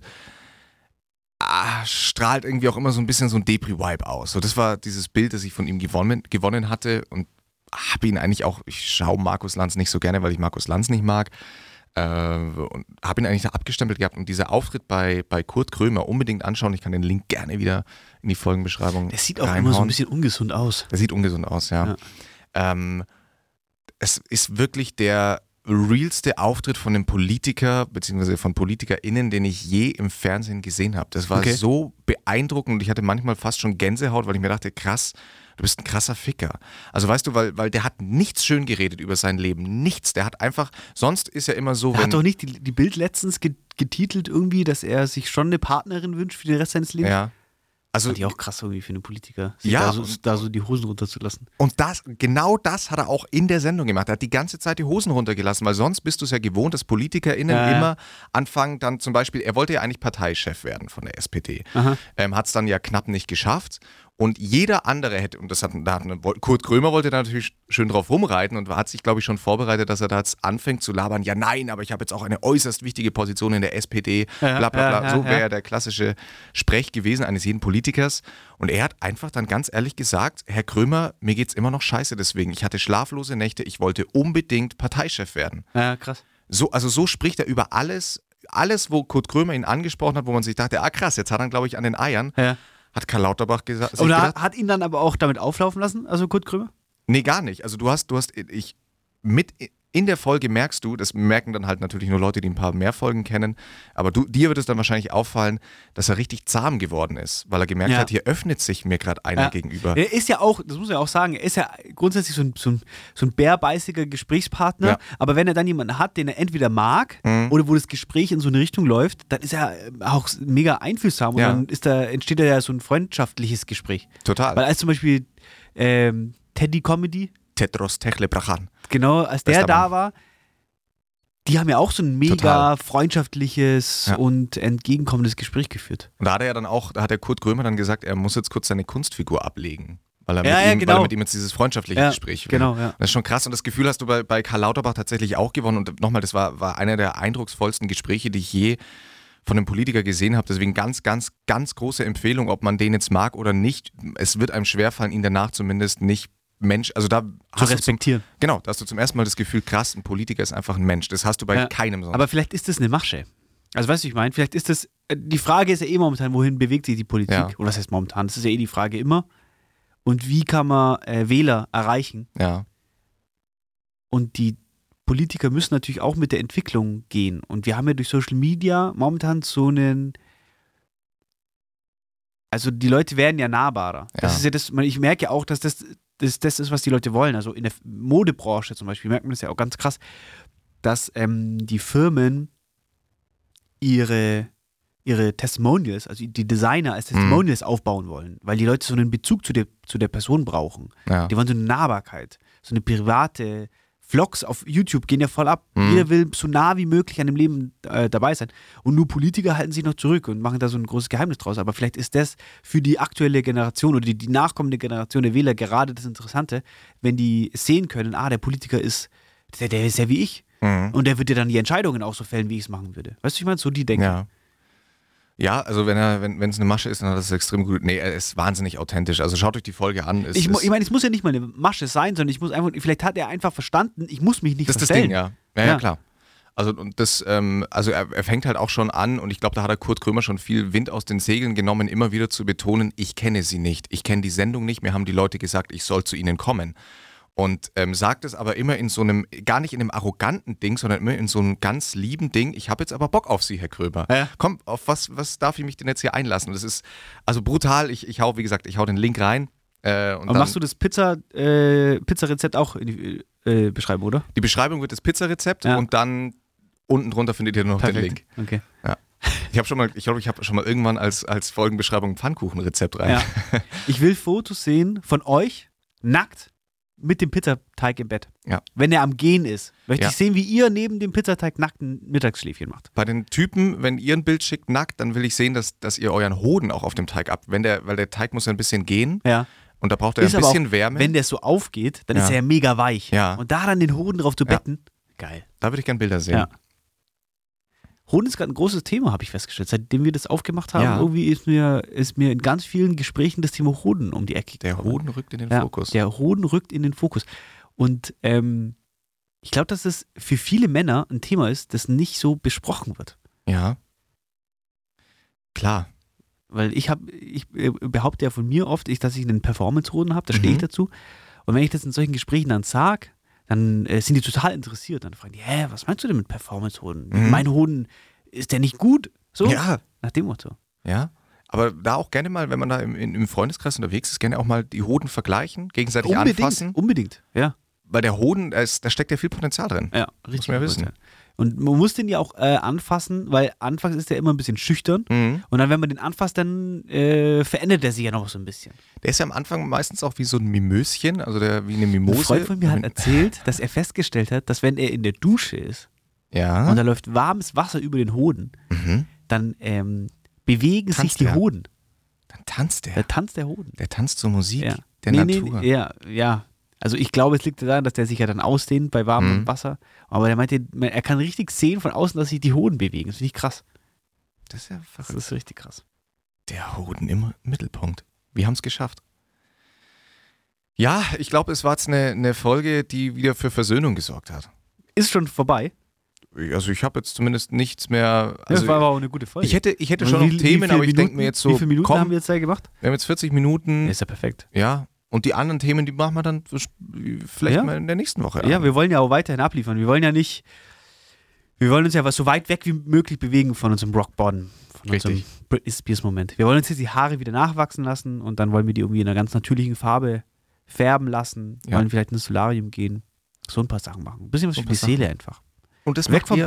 ah, strahlt irgendwie auch immer so ein bisschen so ein Depri-Vibe aus. So, das war dieses Bild, das ich von ihm gewonnen, gewonnen hatte und habe ihn eigentlich auch, ich schaue Markus Lanz nicht so gerne, weil ich Markus Lanz nicht mag. Äh, und habe ihn eigentlich da abgestempelt gehabt. Und dieser Auftritt bei, bei Kurt Krömer unbedingt anschauen. Ich kann den Link gerne wieder in die Folgenbeschreibung Der sieht auch reinhauen. immer so ein bisschen ungesund aus. Der sieht ungesund aus, ja. Ja. Ähm, es ist wirklich der realste Auftritt von einem Politiker, beziehungsweise von PolitikerInnen, den ich je im Fernsehen gesehen habe. Das war Okay. so beeindruckend und ich hatte manchmal fast schon Gänsehaut, weil ich mir dachte, krass, du bist ein krasser Ficker. Also weißt du, weil, weil der hat nichts schön geredet über sein Leben. Nichts. Der hat einfach, sonst ist ja immer so, Er wenn. hat doch nicht die, die Bild letztens ge- getitelt irgendwie, dass er sich schon eine Partnerin wünscht für den Rest seines Lebens. ja. Also, Fand ich auch krass irgendwie für einen Politiker, sich Ja, da, so, da so die Hosen runterzulassen. Und das, genau das hat er auch in der Sendung gemacht. Er hat die ganze Zeit die Hosen runtergelassen, weil sonst bist du es ja gewohnt, dass PolitikerInnen Ja, ja. immer anfangen, dann zum Beispiel, er wollte ja eigentlich Parteichef werden von der SPD. Ähm, hat es dann ja knapp nicht geschafft Und jeder andere hätte, und das hat, da hat Kurt Krömer wollte da natürlich schön drauf rumreiten und hat sich, glaube ich, schon vorbereitet, dass er da jetzt anfängt zu labern, ja nein, aber ich habe jetzt auch eine äußerst wichtige Position in der SPD, bla bla bla. so wäre ja der klassische Sprech gewesen eines jeden Politikers. Und er hat einfach dann ganz ehrlich gesagt, Herr Krömer, mir geht es immer noch scheiße deswegen. Ich hatte schlaflose Nächte, ich wollte unbedingt Parteichef werden. Ja, krass. So, also so spricht er über alles, alles, wo Kurt Krömer ihn angesprochen hat, wo man sich dachte, ah krass, jetzt hat er, glaube ich, an den Eiern. Ja. Hat Karl Lauterbach gesagt. Oder gedacht, hat ihn dann aber auch damit auflaufen lassen, also Kurt Krömer? Nee, gar nicht. Also du hast, du hast, ich, mit in der Folge merkst du, das merken dann halt natürlich nur Leute, die ein paar mehr Folgen kennen, aber du, dir wird es dann wahrscheinlich auffallen, dass er richtig zahm geworden ist, weil er gemerkt Ja. hat, hier öffnet sich mir gerade einer Ja. gegenüber. Er ist ja auch, das muss man ja auch sagen, er ist ja grundsätzlich so ein, so ein, so ein bärbeißiger Gesprächspartner, Ja. aber wenn er dann jemanden hat, den er entweder mag Mhm. oder wo das Gespräch in so eine Richtung läuft, dann ist er äh, auch mega einfühlsam und dann ist da, entsteht da ja so ein freundschaftliches Gespräch. Total. Weil als zum Beispiel ähm, Teddy Comedy, Tetros Techlebrachan. Genau, als der da Mann. war, die haben ja auch so ein mega Total. freundschaftliches Ja. und entgegenkommendes Gespräch geführt. Und da hat er ja dann auch, da hat der Kurt Krömer dann gesagt, er muss jetzt kurz seine Kunstfigur ablegen. Weil er, Ja, mit, ja, ihm, genau. weil er mit ihm jetzt dieses freundschaftliche Gespräch will. Genau, ja. Das ist schon krass und das Gefühl hast du bei, bei Karl Lauterbach tatsächlich auch gewonnen. Und nochmal, das war, war einer der eindrucksvollsten Gespräche, die ich je von einem Politiker gesehen habe. Deswegen ganz, ganz, ganz große Empfehlung, ob man den jetzt mag oder nicht. Es wird einem schwerfallen, ihn danach zumindest nicht Mensch, also da Zu hast du zum, respektieren. genau, da hast du zum ersten Mal das Gefühl, krass, ein Politiker ist einfach ein Mensch. Das hast du bei Ja. keinem sonst. Aber vielleicht ist das eine Masche. Also weißt du, ich meine? Vielleicht ist das, äh, die Frage ist ja eh momentan, wohin bewegt sich die Politik? Ja. Oder was heißt momentan? Das ist ja eh die Frage immer. Und wie kann man äh, Wähler erreichen? ja, Und die Politiker müssen natürlich auch mit der Entwicklung gehen. Und wir haben ja durch Social Media momentan so einen. Also die Leute werden ja nahbarer. Das Ja. ist ja das, ich merke ja auch, dass das, das das ist, was die Leute wollen. Also in der Modebranche zum Beispiel merkt man das ja auch ganz krass, dass ähm, die Firmen ihre, ihre Testimonials, also die Designer als Testimonials aufbauen wollen, weil die Leute so einen Bezug zu der, zu der Person brauchen. ja. Die wollen so eine Nahbarkeit, so eine private. Vlogs auf YouTube gehen ja voll ab. Mhm. Jeder will so nah wie möglich an dem Leben äh, dabei sein. Und nur Politiker halten sich noch zurück und machen da so ein großes Geheimnis draus. Aber vielleicht ist das für die aktuelle Generation oder die, die nachkommende Generation der Wähler gerade das Interessante, wenn die sehen können, ah, der Politiker ist, der, der ist ja wie ich. Mhm. Und der wird ja dann die Entscheidungen auch so fällen, wie ich es machen würde. Weißt du, ich meine, so die denken. Ja. Ja, also wenn er, wenn es eine Masche ist, dann hat er es extrem gut. Nee, er ist wahnsinnig authentisch. Also schaut euch die Folge an. Es Ich, ist- ich meine, es muss ja nicht mal eine Masche sein, sondern ich muss einfach, vielleicht hat er einfach verstanden, ich muss mich nicht Das ist das verstellen. Ding, ja. Ja, ja, Ja. klar. Also und das, ähm, also er, er fängt halt auch schon an und ich glaube, da hat er Kurt Krömer schon viel Wind aus den Segeln genommen, immer wieder zu betonen, ich kenne sie nicht, ich kenne die Sendung nicht, mir haben die Leute gesagt, ich soll zu ihnen kommen. Und ähm, sagt es aber immer in so einem, gar nicht in einem arroganten Ding, sondern immer in so einem ganz lieben Ding, ich habe jetzt aber Bock auf Sie, Herr Krömer. Ja. Komm, auf was, was darf ich mich denn jetzt hier einlassen? Das ist also brutal, ich, ich hau, wie gesagt, ich hau den Link rein. Äh, und Aber machst du das Pizza, äh, Pizzarezept auch in die äh, Beschreibung, oder? die Beschreibung wird das Pizzarezept Ja. und dann unten drunter findet ihr noch den Link. Okay. Ich habe schon mal, ich glaube, ich habe schon mal irgendwann als, als Folgenbeschreibung ein Pfannkuchenrezept rein. Ja. Ich will Fotos sehen von euch nackt mit dem Pizzateig im Bett. Ja. Wenn er am Gehen ist. Möchte Ja. ich sehen, wie ihr neben dem Pizzateig nackt ein Mittagsschläfchen macht. Bei den Typen, wenn ihr ein Bild schickt nackt, dann will ich sehen, dass, dass ihr euren Hoden auch auf dem Teig ab, wenn der, weil der Teig muss ja ein bisschen gehen Ja. und da braucht er Ist ein bisschen auch, Wärme. Wenn der so aufgeht, dann Ja. ist er ja mega weich. Ja. Und da dann den Hoden drauf zu betten. Geil. da würde ich gerne Bilder sehen. Ja. Hoden ist gerade ein großes Thema, habe ich festgestellt. Seitdem wir das aufgemacht haben, Ja. irgendwie ist mir, ist mir in ganz vielen Gesprächen das Thema Hoden um die Ecke Der gekommen. Hoden rückt in den Ja, Fokus. Der Hoden rückt in den Fokus. Und ähm, ich glaube, dass es für viele Männer ein Thema ist, das nicht so besprochen wird. ja. Klar. Weil ich habe, ich äh, behaupte ja von mir oft, ich, dass ich einen Performance-Hoden habe, da stehe ich Mhm. dazu. Und wenn ich das in solchen Gesprächen dann sage, dann äh, sind die total interessiert. Dann fragen die, hä, was meinst du denn mit Performance-Hoden? Mhm. Mein Hoden, ist der nicht gut? So? Ja. Nach dem Motto. Ja. Aber da auch gerne mal, wenn man da im, im Freundeskreis unterwegs ist, gerne auch mal die Hoden vergleichen, gegenseitig anfassen. unbedingt. Ja, Weil der Hoden, da, ist, da steckt ja viel Potenzial drin. ja, richtig. man ja wissen. ja. Und man muss den ja auch äh, anfassen, weil anfangs ist er immer ein bisschen schüchtern. Mhm. Und dann, wenn man den anfasst, dann äh, verändert er sich ja noch so ein bisschen. Der ist ja am Anfang meistens auch wie so ein Mimöschen, also der wie eine Ein Mimose. Freund von mir hat erzählt, dass er festgestellt hat, dass wenn er in der Dusche ist ja. und da läuft warmes Wasser über den Hoden, Mhm. dann ähm, bewegen sich Tanzt die er. Hoden. Dann tanzt Der der. tanzt der Hoden. Der tanzt zur Musik Ja. der nee, Natur. Nee, ja, ja. Also ich glaube, es liegt daran, dass der sich ja dann ausdehnt bei warmem Mhm. Wasser. Aber er meinte, er kann richtig sehen von außen, dass sich die Hoden bewegen. Das finde ich krass. Das ist ja Das verrückt. ist richtig krass. Der Hoden im Mittelpunkt. Wir haben es geschafft. Ja, ich glaube, es war jetzt eine, eine Folge, die wieder für Versöhnung gesorgt hat. Ist schon vorbei. Also ich habe jetzt zumindest nichts mehr. das Also war aber auch eine gute Folge. ich hätte, ich hätte schon wie- noch Themen, aber ich denke mir jetzt so, Wie viele Minuten komm, haben wir jetzt da gemacht? wir haben jetzt 40 Minuten. Ist ja perfekt. Ja, und die anderen Themen, die machen wir dann vielleicht Ja. mal in der nächsten Woche. Ja, wir wollen ja auch weiterhin abliefern. Wir wollen ja nicht. Wir wollen uns ja was so weit weg wie möglich bewegen von unserem Rock Bottom. Von Richtig. unserem Britney Spears Moment. Wir wollen uns jetzt die Haare wieder nachwachsen lassen und dann wollen wir die irgendwie in einer ganz natürlichen Farbe färben lassen. Ja. Wollen vielleicht ins Solarium gehen. So ein paar Sachen machen. Ein bisschen was So für die paar Seele einfach. Und das Weg vom ihr,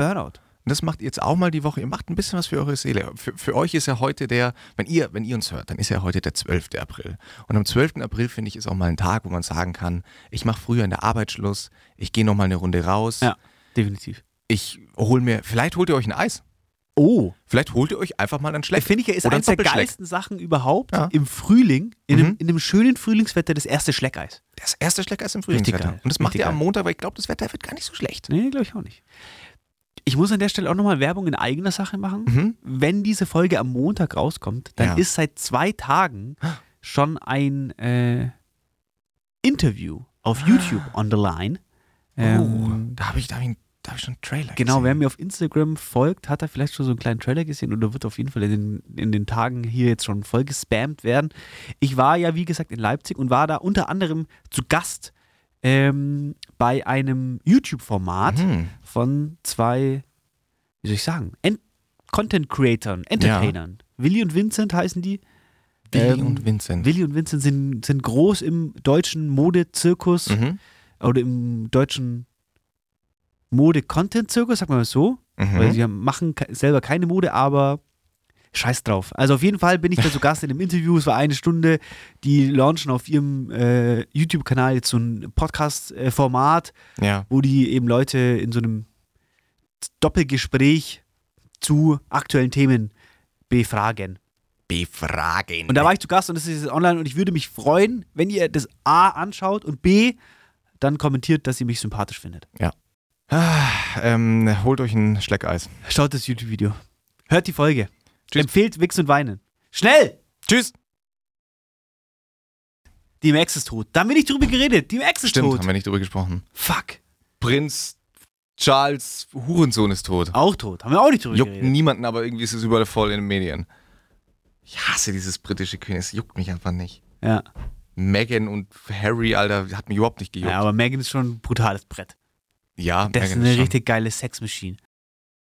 Burnout. das macht ihr jetzt auch mal die Woche. Ihr macht ein bisschen was für eure Seele. Für, für euch ist ja heute der, wenn ihr, wenn ihr uns hört, dann ist ja heute der 12. April. Und am 12. April, finde ich, ist auch mal ein Tag, wo man sagen kann, ich mache früher in der Arbeit Schluss, ich gehe noch mal eine Runde raus, Ja. Definitiv. ich hole mir, vielleicht holt ihr euch ein Eis. Oh. Vielleicht holt ihr euch einfach mal ein Schleck. Finde ich ja, ist Oder ein eines der geilsten Sachen überhaupt Ja. im Frühling, in, einem, Mhm. in einem schönen Frühlingswetter, das erste Schleckeis. Das erste Schleckeis im Frühlingswetter. Und das macht Richtig ihr am. Montag, weil ich glaube, das Wetter wird gar nicht so schlecht. Nee, glaube ich auch nicht. Ich muss an der Stelle auch nochmal Werbung in eigener Sache machen. Mhm. Wenn diese Folge am Montag rauskommt, dann Ja. ist seit zwei Tagen schon ein äh, Interview auf YouTube on the line. Ähm, oh, da habe ich, da hab ich, da hab ich schon einen Trailer Genau, gesehen. wer mir auf Instagram folgt, hat da vielleicht schon so einen kleinen Trailer gesehen oder wird auf jeden Fall in den, in den Tagen hier jetzt schon voll gespammt werden. Ich war ja, wie gesagt, in Leipzig und war da unter anderem zu Gast ähm, bei einem YouTube-Format Mhm. von zwei, wie soll ich sagen, Ent Content Creatern, Entertainern. Willi und Vincent heißen die. Willi Ähm, und Vincent. Willi und Vincent sind, sind groß im deutschen Modezirkus Mhm. oder im deutschen Mode-Content-Zirkus, sagen wir mal so. Mhm. Weil sie machen selber keine Mode, aber scheiß drauf. Also auf jeden Fall bin ich da zu Gast in einem Interview. Es war eine Stunde. Die launchen auf ihrem äh, YouTube-Kanal jetzt so ein Podcast-Format, Ja. wo die eben Leute in so einem Doppelgespräch zu aktuellen Themen befragen. Befragen. Und da war ich zu Gast und das ist jetzt online und ich würde mich freuen, wenn ihr das A anschaut und B dann kommentiert, dass ihr mich sympathisch findet. Ah, ähm, holt euch ein Schleckeis. Schaut das YouTube-Video. Hört die Folge. Empfehlt Wix und Weinen. Schnell! Tschüss. Die Max ist tot. Da haben wir nicht drüber geredet. Die Max ist Stimmt, tot. haben wir nicht drüber gesprochen. Fuck. Prinz Charles Hurensohn ist tot. Auch tot. Haben wir auch nicht drüber Juckt geredet. niemanden, aber irgendwie ist es überall voll in den Medien. Ich hasse dieses britische König. Es juckt mich einfach nicht. Ja. Meghan und Harry, Alter, hat mich überhaupt nicht gejuckt. ja, aber Megan ist schon ein brutales Brett. Ja, Das ist Meghan eine schon. richtig geile Sexmaschine.